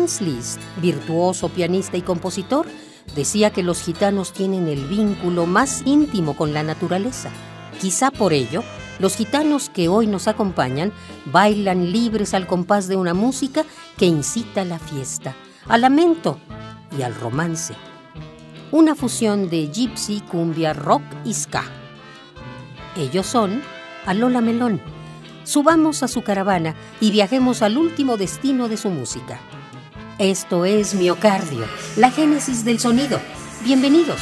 Franz Liszt, virtuoso pianista y compositor, decía que los gitanos tienen el vínculo más íntimo con la naturaleza. Quizá por ello, los gitanos que hoy nos acompañan bailan libres al compás de una música que incita a la fiesta, al lamento y al romance. Una fusión de gypsy, cumbia, rock y ska. Ellos son Alola Melón. Subamos a su caravana y viajemos al último destino de su música. Esto es Miocardio, la génesis del sonido. Bienvenidos.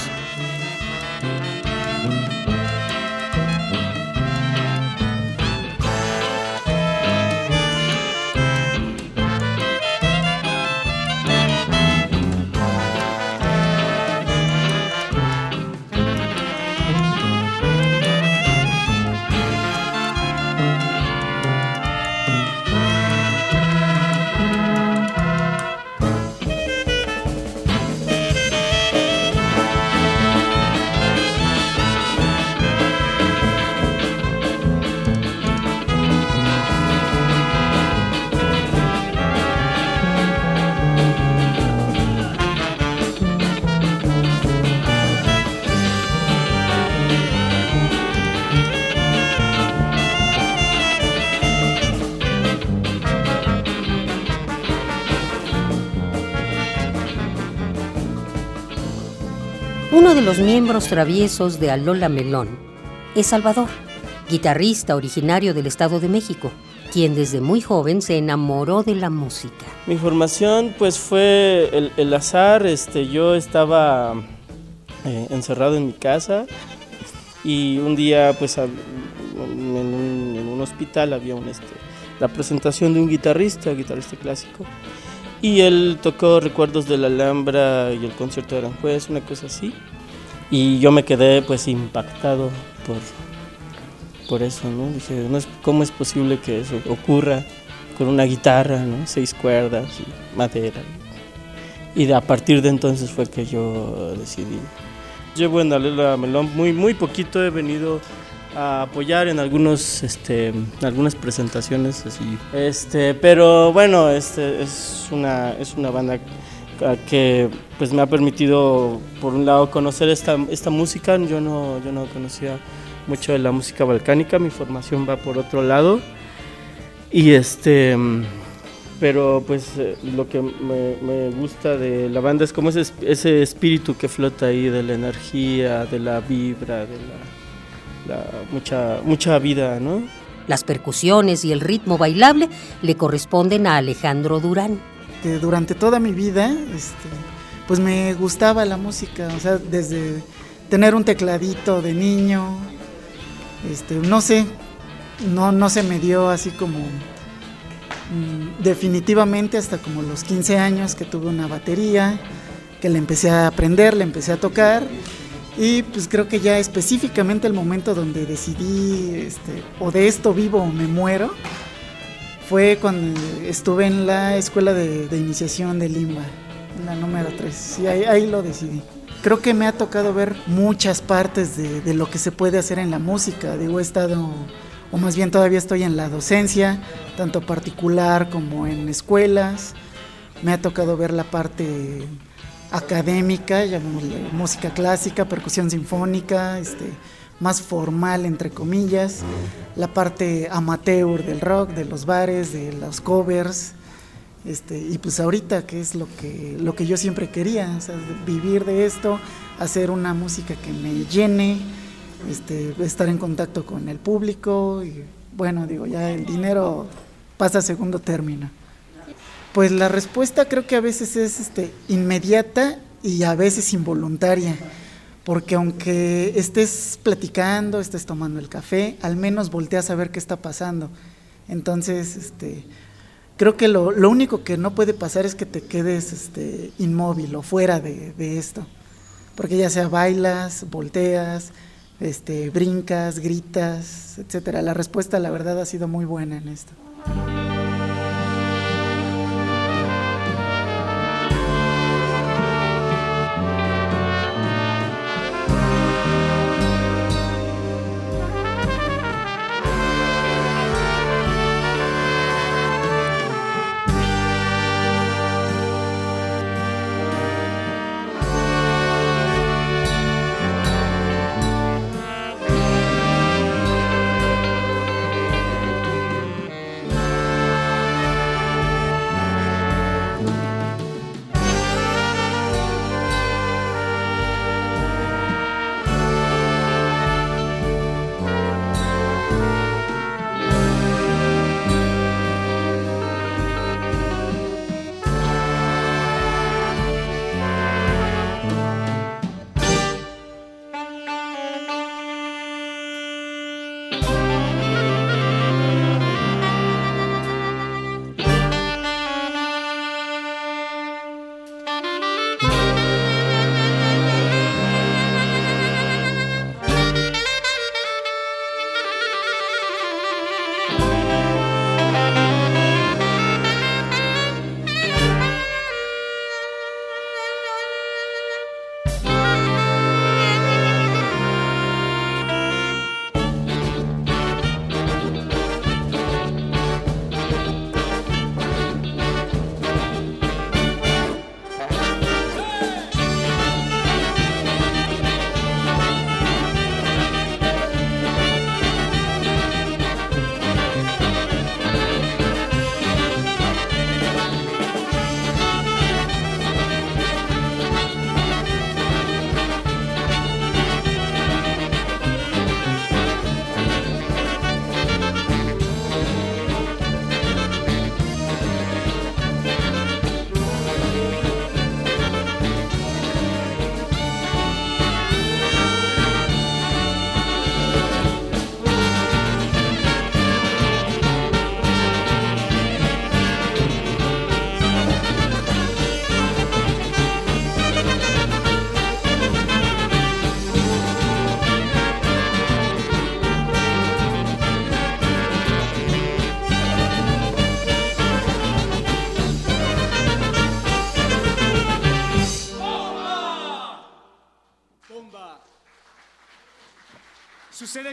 De los miembros traviesos de Alola Melón es Salvador, guitarrista originario del Estado de México, quien desde muy joven se enamoró de la música. Mi formación pues fue el, azar, este, yo estaba eh, encerrado en mi casa y un día pues en un, hospital había un, este, la presentación de un guitarrista, guitarrista clásico, y él tocó Recuerdos de la Alhambra y el concierto de Aranjuez, una cosa así. Y yo me quedé pues impactado por, por eso, ¿no? Dije, ¿cómo es posible que eso ocurra con una guitarra, ¿no? Seis cuerdas y madera. Y a partir de entonces fue que yo decidí. Llevo en Alela Melón muy, muy poquito, he venido a apoyar en algunos este algunas presentaciones así este pero bueno este es una es una banda que pues me ha permitido por un lado conocer esta, esta música yo no yo no conocía mucho de la música balcánica mi formación va por otro lado y este pero pues eh, lo que me, me, gusta de la banda es como ese, ese espíritu que flota ahí de la energía de la vibra de la mucha, mucha vida, ¿no? Las percusiones y el ritmo bailable le corresponden a Alejandro Durán. Durante toda mi vida, este, pues me gustaba la música, o sea, desde tener un tecladito de niño, este, no sé, no, no se me dio así como mm, definitivamente hasta como los 15 años que tuve una batería, que le empecé a aprender, le empecé a tocar y pues creo que ya específicamente el momento donde decidí, este, o de esto vivo o me muero, fue cuando estuve en la escuela de, iniciación de Limba, la número 3. Y ahí, lo decidí. Creo que me ha tocado ver muchas partes de, de lo que se puede hacer en la música. Digo, he estado, o más bien todavía estoy en la docencia, tanto particular como en escuelas. Me ha tocado ver la parte académica, llamémosle música clásica, percusión sinfónica, este, más formal entre comillas, la parte amateur del rock, de los bares, de los covers, este, y pues ahorita que es lo que, lo que yo siempre quería, vivir de esto, hacer una música que me llene, este, estar en contacto con el público y bueno, digo, ya el dinero pasa a segundo término. Pues la respuesta creo que a veces es este, inmediata y a veces involuntaria, porque aunque estés platicando, estés tomando el café, al menos volteas a ver qué está pasando. Entonces, este, creo que lo, único que no puede pasar es que te quedes este, inmóvil o fuera de, de esto, porque ya sea bailas, volteas, este, brincas, gritas, etcétera. La respuesta, la verdad, ha sido muy buena en esto.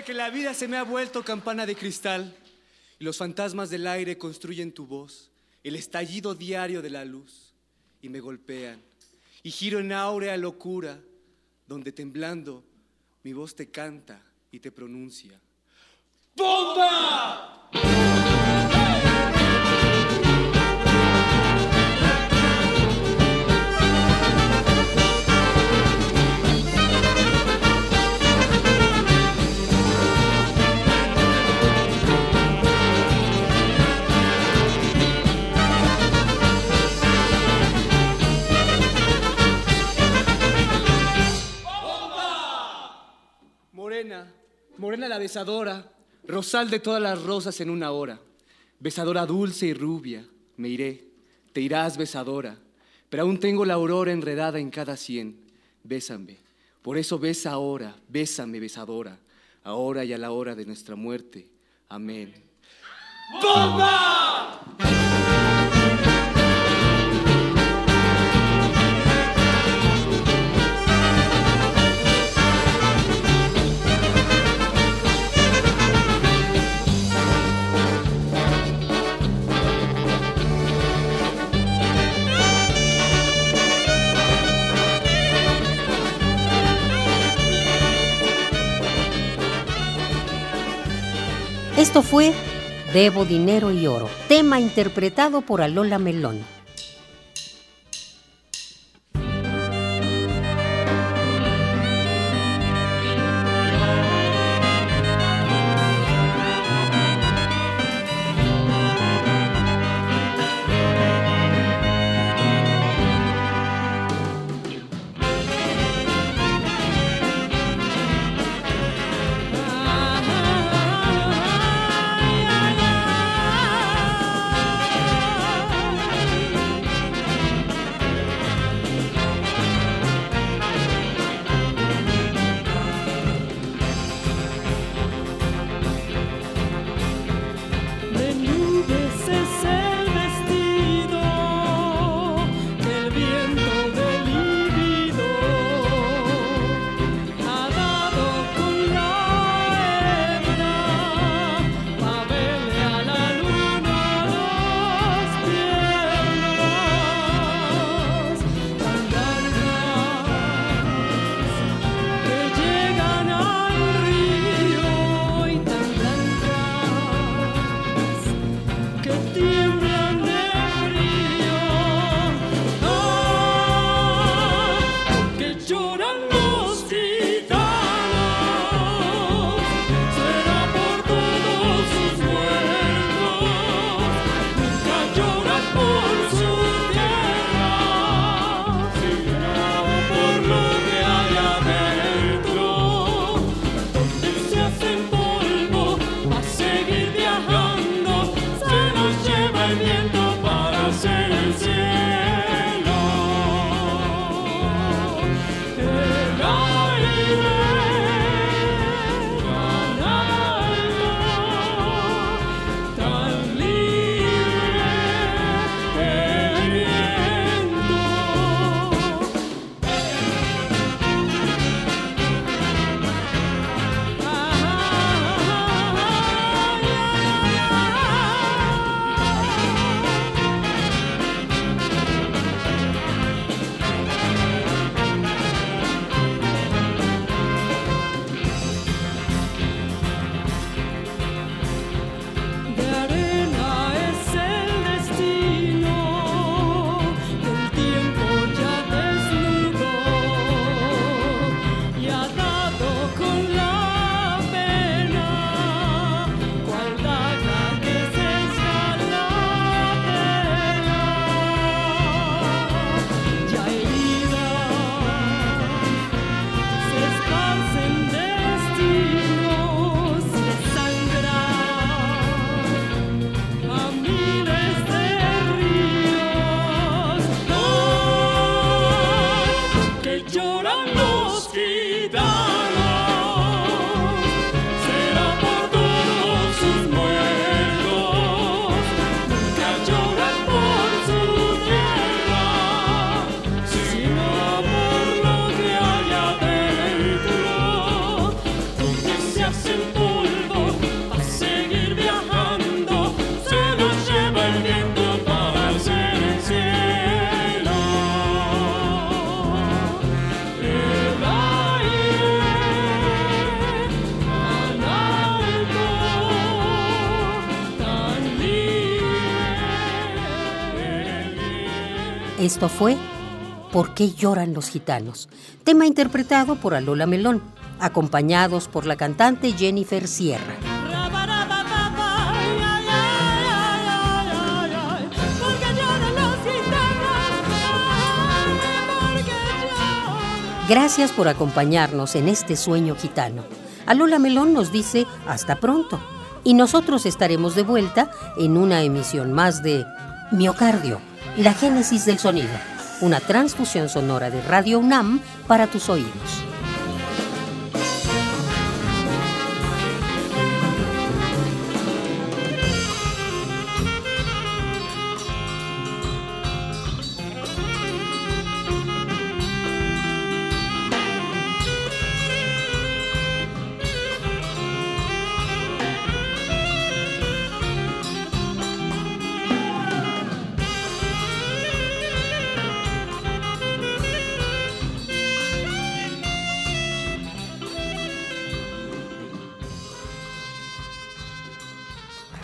Que la vida se me ha vuelto campana de cristal y los fantasmas del aire construyen tu voz, el estallido diario de la luz y me golpean y giro en áurea locura donde temblando mi voz te canta y te pronuncia. ¡Bomba! Besadora, rosal de todas las rosas en una hora. Besadora dulce y rubia, me iré, te irás besadora, pero aún tengo la aurora enredada en cada sien. Bésame, por eso besa ahora, bésame besadora, ahora y a la hora de nuestra muerte. Amén. Esto fue Debo Dinero y Oro, tema interpretado por Alola Melón. Esto fue ¿Por qué lloran los gitanos? Tema interpretado por Alola Melón, acompañados por la cantante Jennifer Sierra. Gracias por acompañarnos en este sueño gitano. Alola Melón nos dice hasta pronto y nosotros estaremos de vuelta en una emisión más de Miocardio, la génesis del sonido, una transfusión sonora de Radio UNAM para tus oídos.